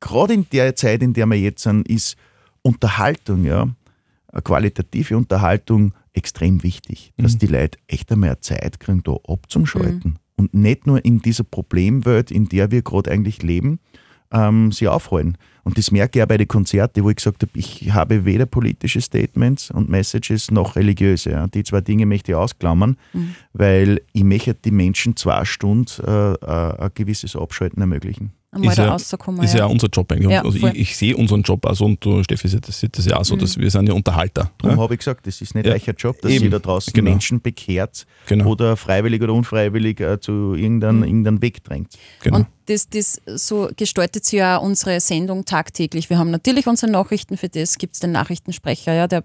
gerade in der Zeit, in der wir jetzt sind, ist Unterhaltung, ja, eine qualitative Unterhaltung extrem wichtig, dass Mhm. die Leute echt einmal Zeit kriegen, da abzuschalten Mhm. Und nicht nur in dieser Problemwelt, in der wir gerade eigentlich leben, ähm, sie aufhalten. Und das merke ich auch bei den Konzerten, wo ich gesagt habe, ich habe weder politische Statements und Messages noch religiöse. Ja. Die zwei Dinge möchte ich ausklammern, Mhm. weil ich möchte die Menschen zwei Stunden äh, äh, ein gewisses Abschalten ermöglichen. Einmal Ist da ja- rauszukommen. ist ja auch unser Job eigentlich. Ja, also ich, ich sehe unseren Job auch so und du, Steffi, das sieht das ja auch so, dass wir sind ja Unterhalter. Darum Ja? habe ich gesagt, das ist nicht Ja. euer Job, dass Eben. ihr da draußen Genau. Menschen bekehrt Genau. oder freiwillig oder unfreiwillig äh, zu irgendeinem, irgendeinem Weg drängt. Genau. Und das, das so gestaltet sich ja unsere Sendung tagtäglich. Wir haben natürlich unsere Nachrichten, für das gibt es den Nachrichtensprecher, ja, der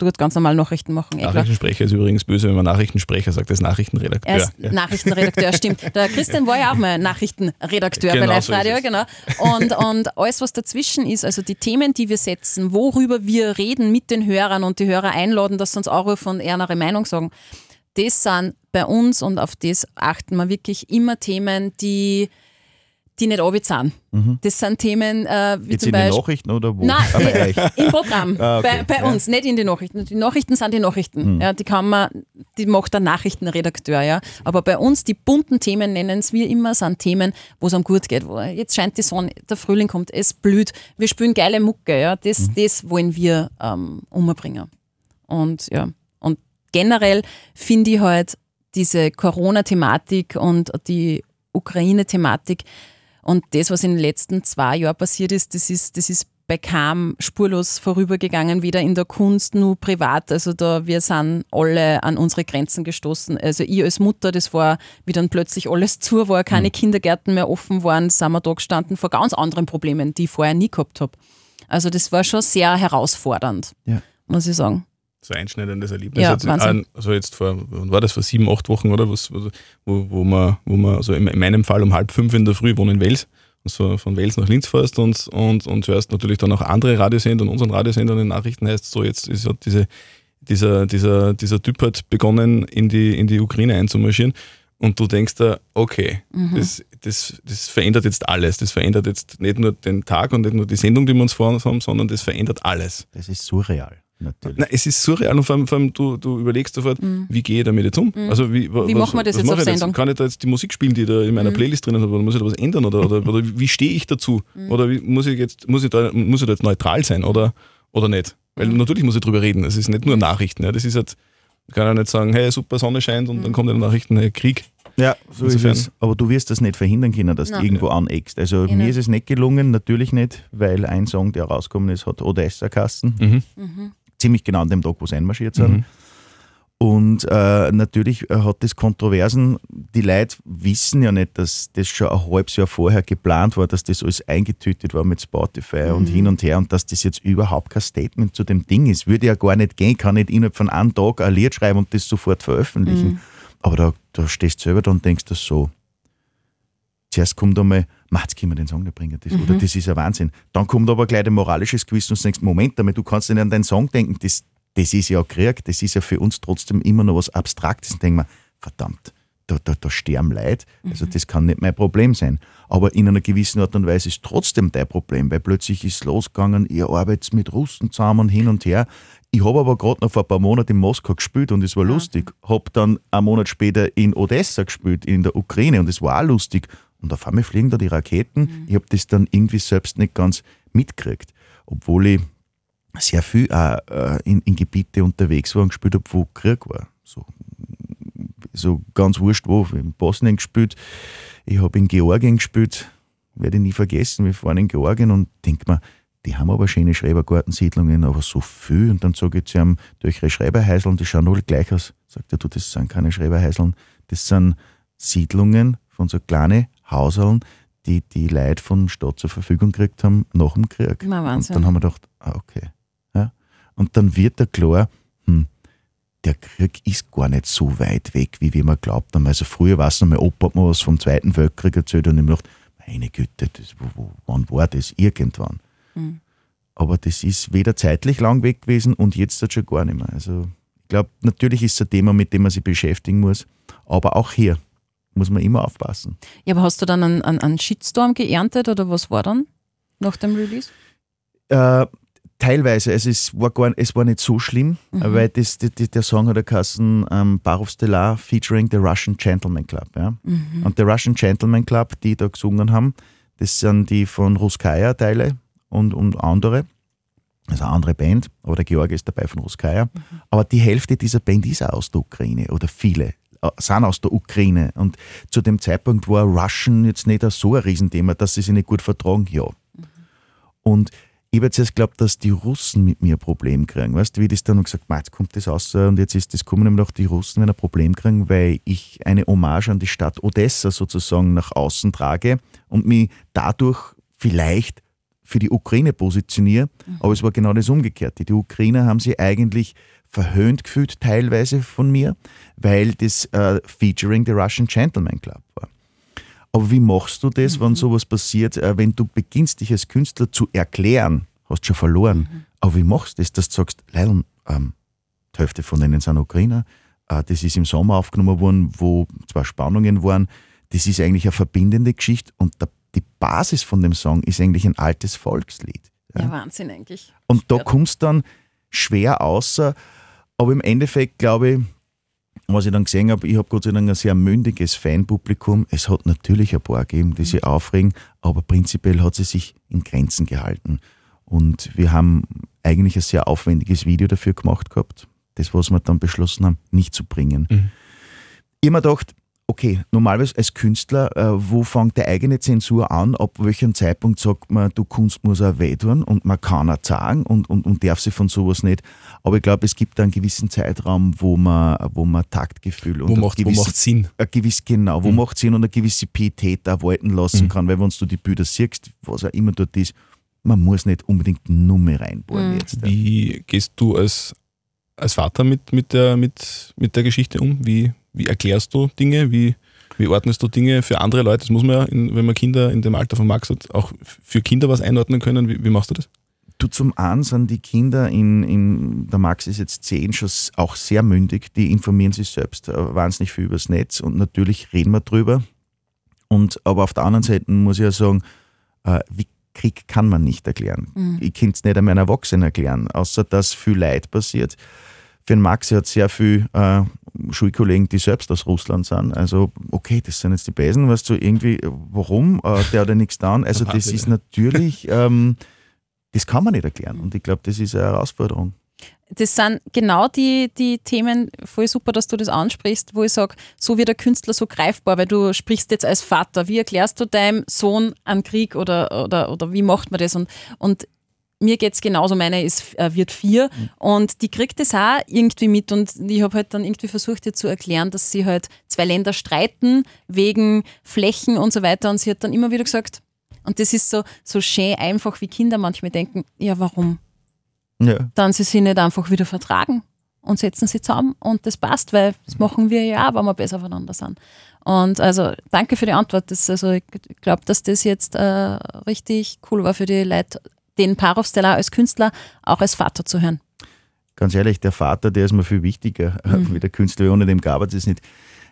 Hm. tut ganz normal Nachrichten machen. Eh. Nachrichtensprecher ist übrigens böse, wenn man Nachrichtensprecher sagt, das ist Nachrichtenredakteur. Er ist Ja. Nachrichtenredakteur, stimmt. Der Christian war ja auch mal Nachrichtenredakteur Genau bei Live so Radio, es. genau. Und, und alles, was dazwischen ist, also die Themen, die wir setzen, worüber wir reden mit den Hörern und die Hörer einladen, dass sie uns auch von ihrer Meinung sagen, das sind bei uns und auf das achten wir wirklich immer Themen, die, die nicht sind. Das sind Themen äh, wie Jetzt zum in den Beispiel. Nachrichten oder wo? Nein, im Programm. Ah, okay. Bei, bei uns, nicht in den Nachrichten. Die Nachrichten sind die Nachrichten. Ja, die kann man, die macht der Nachrichtenredakteur, ja. Aber bei uns, die bunten Themen nennen es wir immer, sind Themen, wo es einem gut geht. Wo jetzt scheint die Sonne, der Frühling kommt, es blüht, wir spielen geile Mucke, ja. Das, das wollen wir ähm, umbringen. Und ja, und generell finde ich halt diese Corona-Thematik und die Ukraine-Thematik und das, was in den letzten zwei Jahren passiert ist, das ist, das ist bei keinem spurlos vorübergegangen, weder in der Kunst nur privat. Also da, wir sind alle an unsere Grenzen gestoßen. Also ich als Mutter, das war, wie dann plötzlich alles zu war, keine Kindergärten mehr offen waren, sind wir da gestanden vor ganz anderen Problemen, die ich vorher nie gehabt habe. Also das war schon sehr herausfordernd, Ja. muss ich sagen. So ein einschneidendes Erlebnis. Ja, Jetzt, Wahnsinn. also jetzt vor, wann war das vor sieben, acht Wochen, oder? Was, wo, wo man, wo man, also in, in meinem Fall um halb fünf in der Früh, ich wohne in Wels, also von Wels nach Linz fährst und, und, und hörst natürlich dann auch andere Radiosender und unseren Radiosender in den Nachrichten heißt so, jetzt ist ja diese, dieser, dieser, dieser Typ hat begonnen, in die, in die Ukraine einzumarschieren. Und du denkst da, okay, Mhm. das, das, das verändert jetzt alles. Das verändert jetzt nicht nur den Tag und nicht nur die Sendung, die wir uns vor uns haben, sondern das verändert alles. Das ist surreal, natürlich. Nein, es ist surreal und vor allem, vor allem du, du überlegst sofort, wie gehe ich damit jetzt um? Also wie, wa- Mhm. Wie was, machen wir das jetzt auf Sendung? Mhm. Kann ich da jetzt die Musik spielen, die ich da in meiner Playlist drinnen habe, oder muss ich da was ändern? Oder, oder, oder wie stehe ich dazu? Mhm. Oder wie, muss ich jetzt, muss ich da, muss ich da jetzt neutral sein oder, oder nicht? Weil Mhm. natürlich muss ich drüber reden. Es ist nicht nur Nachrichten. Ja. Das ist halt, ich kann ja nicht sagen, hey, super, Sonne scheint und Mhm. dann kommt in den Nachrichten, hey, Krieg. Ja, so Insofern- ist es. Aber du wirst das nicht verhindern können, dass Nein. du irgendwo aneckst. Also Eh mir nicht. ist es nicht gelungen, natürlich nicht, weil ein Song, der rausgekommen ist, hat Odessa-Kasten. Mhm. Ziemlich genau an dem Tag, wo sie einmarschiert sind. Und äh, natürlich äh, hat das Kontroversen, die Leute wissen ja nicht, dass das schon ein halbes Jahr vorher geplant war, dass das alles eingetütet war mit Spotify und hin und her und dass das jetzt überhaupt kein Statement zu dem Ding ist. Würde ja gar nicht gehen, kann nicht innerhalb von einem Tag ein Lied schreiben und das sofort veröffentlichen. Aber da, da stehst du selber da und denkst das so. Zuerst kommt einmal, "Ma, jetzt können wir den Song nicht bringen, das, oder das ist ein Wahnsinn. Dann kommt aber gleich ein moralisches Gewissen und du denkst, Moment einmal, du kannst nicht an deinen Song denken, das, das ist ja Krieg, das ist ja für uns trotzdem immer noch was Abstraktes. Und denk mir, verdammt, da, da, da sterben Leute, also das kann nicht mein Problem sein. Aber in einer gewissen Art und Weise ist trotzdem dein Problem, weil plötzlich ist losgegangen, ihr arbeitet mit Russen zusammen hin und her. Ich habe aber gerade noch vor ein paar Monaten in Moskau gespielt und es war lustig. Habe dann einen Monat später in Odessa gespielt, in der Ukraine und es war auch lustig. Und auf einmal fliegen da die Raketen. Ich habe das dann irgendwie selbst nicht ganz mitgekriegt. Obwohl ich sehr viel auch äh, in, in Gebiete unterwegs war und gespielt habe, wo Krieg war. So, so ganz wurscht wo. Ich habe in Bosnien gespielt, ich habe in Georgien gespielt, werde ich nie vergessen. Wir fahren in Georgien und denk mir, die haben aber schöne Schrebergartensiedlungen, aber so viel. Und dann sage ich zu ihm, durch ihre Schreberhäuseln, die schauen alle gleich aus. Sagt er, du, das sind keine Schreberhäuseln, das sind Siedlungen von so kleinen Hauseln, die die Leute von der Stadt zur Verfügung gekriegt haben nach dem Krieg. Na, und Wahnsinn. dann haben wir gedacht, ah, okay. Ja. Und dann wird da klar, hm, der Krieg ist gar nicht so weit weg, wie wir immer glaubt haben. Also früher war es noch, mein Opa hat mir was vom Zweiten Weltkrieg erzählt und ich mir gedacht, meine Güte, das, wo, wo, wann war das? Irgendwann. Aber das ist weder zeitlich lang weg gewesen und jetzt schon gar nicht mehr. Also ich glaube, natürlich ist es ein Thema, mit dem man sich beschäftigen muss, aber auch hier muss man immer aufpassen. Ja, aber hast du dann einen, einen, einen Shitstorm geerntet oder was war dann nach dem Release? Äh, Teilweise, also es war, gar, es war nicht so schlimm, weil das, das, das, der Song hat der Kassen ähm, Barov Stellar featuring The Russian Gentleman Club. Ja? Und The Russian Gentleman Club, die da gesungen haben, das sind die von Ruskaya Teile und, und andere. Also eine andere Band, aber der Georg ist dabei von Ruskaya. Aber die Hälfte dieser Band ist auch aus der Ukraine oder viele sind aus der Ukraine. Und zu dem Zeitpunkt war Russian jetzt nicht so ein Riesenthema, dass sie sich nicht gut vertragen, ja. Und ich habe jetzt erst geglaubt, dass die Russen mit mir ein Problem kriegen. Weißt du, wie das dann und gesagt, "Ma, jetzt kommt das raus und jetzt ist das kommen nämlich noch die Russen, wenn ein Problem kriegen, weil ich eine Hommage an die Stadt Odessa sozusagen nach außen trage und mich dadurch vielleicht für die Ukraine positioniere. Aber es war genau das Umgekehrte. Die Ukrainer haben sich eigentlich verhöhnt gefühlt teilweise von mir, weil das äh, featuring the Russian Gentleman Club war. Aber wie machst du das, wenn sowas passiert, äh, wenn du beginnst, dich als Künstler zu erklären, hast schon verloren. Aber wie machst du das, dass du sagst, Leilon, ähm, die Hälfte von denen sind Ukrainer, äh, das ist im Sommer aufgenommen worden, wo zwar Spannungen waren, das ist eigentlich eine verbindende Geschichte und der, die Basis von dem Song ist eigentlich ein altes Volkslied. Ja, Wahnsinn eigentlich. Und da kommst dann schwer außer, aber im Endeffekt glaube ich, was ich dann gesehen habe, ich habe Gott sei Dank ein sehr mündiges Fanpublikum. Es hat natürlich ein paar gegeben, die sich aufregen, aber prinzipiell hat sie sich in Grenzen gehalten. Und wir haben eigentlich ein sehr aufwendiges Video dafür gemacht gehabt, das, was wir dann beschlossen haben, nicht zu bringen. Ich habe mir gedacht, okay, normalerweise als Künstler, äh, wo fängt die eigene Zensur an? Ab welchem Zeitpunkt sagt man, du Kunst muss auch wehtun und man kann auch sagen und, und, und darf sich von sowas nicht. Aber ich glaube, es gibt da einen gewissen Zeitraum, wo man, wo man Taktgefühl und Wo macht, wo gewisse- macht Sinn? ein gewiss, genau, wo macht Sinn und eine gewisse Pietät auch walten lassen kann, weil wenn du die Bilder siehst, was auch immer dort ist, man muss nicht unbedingt Nummer reinbohren jetzt. Ja. Wie gehst du als, als Vater mit, mit, der, mit, mit der Geschichte um? Wie, wie erklärst du Dinge? Wie, wie ordnest du Dinge für andere Leute? Das muss man ja, in, wenn man Kinder in dem Alter von Max hat, auch für Kinder was einordnen können. Wie, wie machst du das? Du, zum einen sind die Kinder, in, in, der Max ist jetzt zehn, schon auch sehr mündig, die informieren sich selbst äh, wahnsinnig viel übers Netz und natürlich reden wir drüber. Und, aber auf der anderen Seite muss ich ja sagen, äh, wie Krieg kann man nicht erklären. Ich kann es nicht einmal einem Erwachsenen erklären, außer dass viel Leid passiert. Für den Max er hat sehr viel äh, Schulkollegen, die selbst aus Russland sind. Also, okay, das sind jetzt die Besen, weißt du, irgendwie, äh, warum? Äh, der hat ja nichts getan. Also, das ist natürlich, ähm, das kann man nicht erklären. Und ich glaube, das ist eine Herausforderung. Das sind genau die, die Themen, voll super, dass du das ansprichst, wo ich sage, so wird der Künstler so greifbar, weil du sprichst jetzt als Vater. Wie erklärst du deinem Sohn einen Krieg oder, oder, oder wie macht man das? Und, und mir geht es genauso, meine ist, äh, wird vier und die kriegt das auch irgendwie mit und ich habe halt dann irgendwie versucht ihr zu erklären, dass sie halt zwei Länder streiten wegen Flächen und so weiter und sie hat dann immer wieder gesagt, und das ist so, so schön einfach, wie Kinder manchmal denken, ja warum? Ja. dann sie sich nicht einfach wieder vertragen und setzen sie zusammen und das passt, weil das machen wir ja auch, wenn wir besser voneinander sind. Und also danke für die Antwort. Das, also ich glaube, dass das jetzt äh, richtig cool war für die Leute, den Parov Stellar als Künstler auch als Vater zu hören. Ganz ehrlich, der Vater, der ist mir viel wichtiger äh, wie der Künstler. Ohne dem gab es nicht.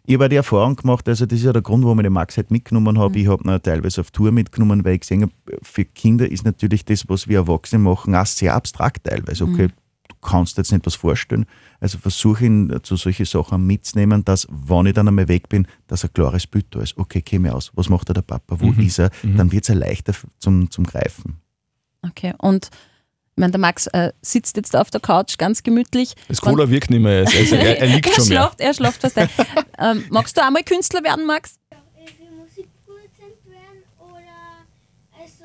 Ich habe die Erfahrung gemacht, also das ist ja der Grund, warum ich den Max halt mitgenommen habe. Ich habe ihn teilweise auf Tour mitgenommen, weil ich gesehen habe, für Kinder ist natürlich das, was wir Erwachsene machen, auch sehr abstrakt teilweise. Okay, du kannst dir jetzt nicht was vorstellen. Also versuche ihn zu solchen Sachen mitzunehmen, dass, wenn ich dann einmal weg bin, dass ein klares Bild da ist. Okay, käme aus. Was macht da der Papa? Wo ist er? Dann wird es ja leichter zum, zum Greifen. Okay. Und ich meine, der Max äh, sitzt jetzt auf der Couch ganz gemütlich. Das Cola wirkt nicht mehr. Also er, er liegt er schon mehr. schlaft, er schlaft fast ein. ähm, magst du einmal Künstler werden, Max? irgendwie Musikproduzent werden oder also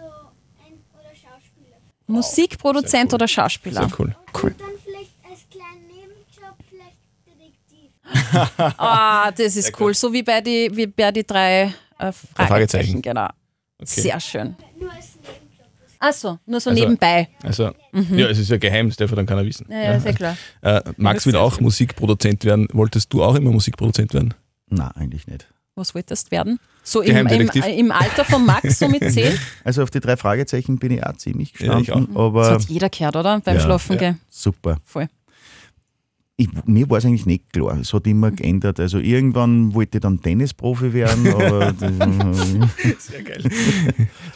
ein oder Schauspieler. Musikproduzent oder Schauspieler? Sehr cool. Und dann vielleicht als kleinen Nebenjob vielleicht Detektiv. Ah, das ist cool. So wie bei die, wie bei die drei äh, Fragezeichen. Fragezeichen. Genau. Sehr schön. Nebenjob. Achso, nur so Also- nebenbei. Also, ja, es ist ja geheim, das darf ja dann keiner wissen. Ja, ja, sehr klar. Äh, Max will auch. Musikproduzent werden. Wolltest du auch immer Musikproduzent werden? Nein, eigentlich nicht. Was wolltest du werden? So im, im, im Alter von Max, so mit 10? Also auf die drei Fragezeichen bin ich auch ziemlich Ja, ich gestanden, Das aber hat jeder gehört, oder? Beim Ja, Schlafen ja. gehen. super. Voll. Ich, mir war es eigentlich nicht klar. Es hat immer geändert. Also irgendwann wollte ich dann Tennisprofi werden, aber das, Sehr geil. Das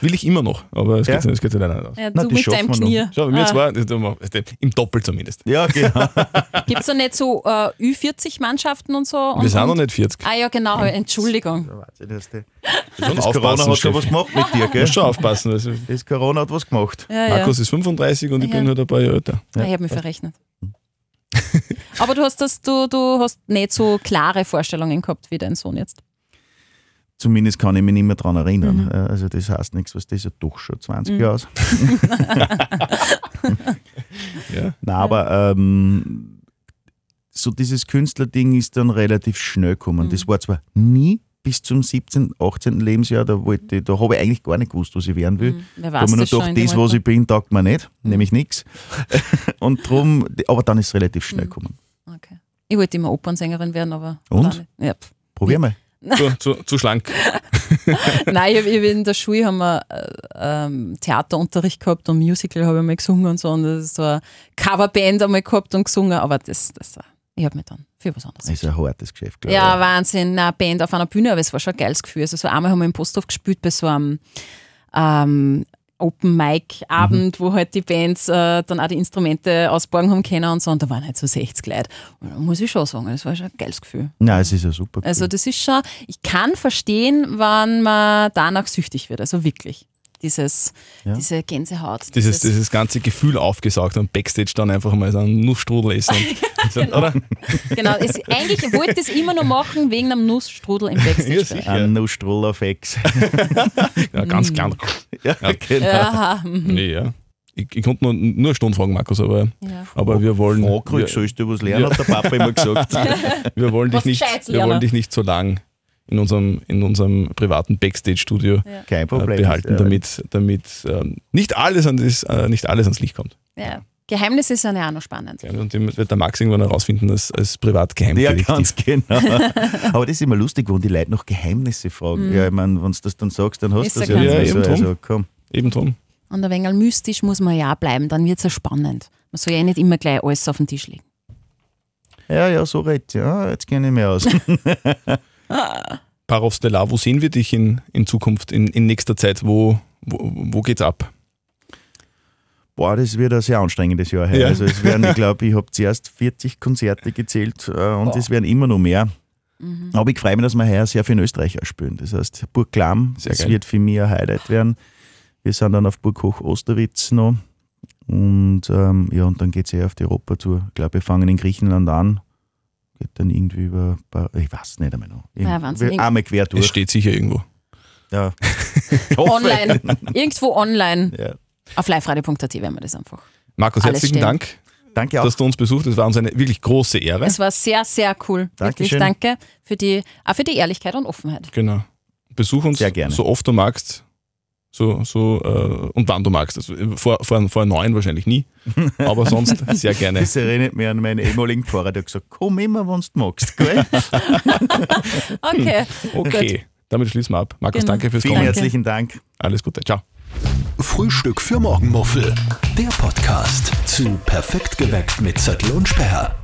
will ich immer noch, aber es Ja? geht, es geht sich leider nicht aus. Ja, du das mit deinem wir noch. Knie. Schau, wir Ah. zwei, im Doppel zumindest. ja, genau. Gibt es da nicht so äh, Ü40-Mannschaften und so? Und, Wir sind noch und, nicht 40. Ah ja, genau, Entschuldigung. Das, das, das Corona hat schon was gemacht mit dir, Du gell? musst schon aufpassen. Also Das Corona hat was gemacht. Ja, Markus ist 35 und ich Ja. bin halt ein paar Jahre älter. ja. Ich habe mich verrechnet. Aber du hast das, du, du hast nicht so klare Vorstellungen gehabt wie dein Sohn jetzt. Zumindest kann ich mich nicht mehr daran erinnern. Äh, Also das heißt nichts, was das ja doch schon 20 Jahre aus. Ja. Nein, aber ähm, so dieses Künstlerding ist dann relativ schnell gekommen. Das war zwar nie bis zum 17., 18. Lebensjahr, da, wollte da habe ich eigentlich gar nicht gewusst, was ich werden will. Wer Da habe ich nur gedacht, das, was ich bin, taugt mir nicht, nämlich nichts. Und drum, aber dann ist es relativ schnell gekommen. Ich wollte immer Opernsängerin werden, aber. Und? war. Ja, pff. Probier mal. Zu, zu, zu schlank. Nein, ich, ich in der Schule haben wir äh, ähm, Theaterunterricht gehabt und Musical habe ich mal gesungen und so. Und das eine Coverband einmal gehabt und gesungen, aber das, das war- ich habe mich dann für was anderes Das ist ein hartes Geschäft, glaube Ja, ich. Wahnsinn. Na, Band auf einer Bühne, aber es war schon ein geiles Gefühl. Also so einmal haben wir im Posthof gespielt bei so einem ähm, Open Mic Abend, wo halt die Bands äh, dann auch die Instrumente ausborgen haben können und so. Und da waren halt so 60 Leute. Und da muss ich schon sagen, das war schon ein geiles Gefühl. Nein, es ist ja super. Also Gefühl. das ist schon, ich kann verstehen, wann man danach süchtig wird. Also wirklich. Dieses, Ja. diese Gänsehaut. Dieses, dieses ganze Gefühl aufgesaugt und Backstage dann einfach mal so einen Nussstrudel essen. So, oder? genau, es, eigentlich wollte ich es immer nur machen wegen einem Nussstrudel im Backstage. Ja. Ein Nussstrull auf Ex. Ja, ganz klein. ja, genau. Ja, mhm. Nee, ja. Ich, ich konnte nur, nur eine Stunde fragen, Markus, aber, ja. aber wir wollen. Frag ruhig, wir, sollst du was lernen, hat der Papa immer gesagt. wir wollen dich Was nicht, wir wollen dich nicht so lang in unserem, in unserem privaten Backstage-Studio Kein äh, behalten, Ja. damit, damit ähm, nicht, alles an das, äh, nicht alles ans Licht kommt. ja. Geheimnisse sind ja auch noch spannend. Ja, und dem wird der Max irgendwann herausfinden als, als Ja, Privatgeheimdetektiv. ganz genau. Aber das ist immer lustig, wenn die Leute nach Geheimnisse fragen. Ja, ich meine, wenn du das dann sagst, dann hast du das ja ja. Ja, mehr eben drum. Also, komm. Eben drum. Und ein wenig mystisch muss man ja auch bleiben, dann wird es ja spannend. Man soll ja nicht immer gleich alles auf den Tisch legen. Ja, ja, so redet. Ja, jetzt kenne ich mich aus. Parov Stellar, wo sehen wir dich in, in Zukunft, in, in nächster Zeit? Wo, wo, wo geht's ab? Boah, das wird ein sehr anstrengendes Jahr. heuer. Ja. Also es werden, ich glaube, ich habe zuerst 40 Konzerte gezählt äh, und es werden immer noch mehr. Aber ich freue mich, dass wir heuer sehr viel in Österreich spielen. Das heißt, Burg Klamm, Sehr das geil. wird für mich ein Highlight werden. Wir sind dann auf Burg Hoch Osterwitz noch. Und ähm, ja, und dann geht es eher auf die Europatour. Ich glaube, wir fangen in Griechenland an. Geht dann irgendwie über, ein paar- ich weiß nicht einmal noch. Ja, Wahnsinn. Einmal quer Es durch. steht sicher irgendwo. Ja. Online. Irgendwo online. Ja. Auf liveradio.at werden wir das einfach. Markus, Alles herzlichen stehen. Dank, Danke auch. dass du uns besucht hast. Es war uns eine wirklich große Ehre. Es war sehr, sehr cool. Wirklich Dankeschön. danke für die, auch für die Ehrlichkeit und Offenheit. Genau. Besuch uns Sehr gerne. so oft du magst. So, so, äh, und wann du magst. Also, vor, vor, vor neun wahrscheinlich nie. Aber sonst sehr gerne. Das erinnert mich an meinen ehemaligen Pfarrer, der hat gesagt, komm immer, wenn du magst. Gell? Okay. Okay. Damit schließen wir ab. Markus, Genau. danke fürs Vielen Kommen. herzlichen Dank. Alles Gute. Ciao. Frühstück für Morgenmuffel. Der Podcast zu Perfekt geweckt mit Zettel und Sperr.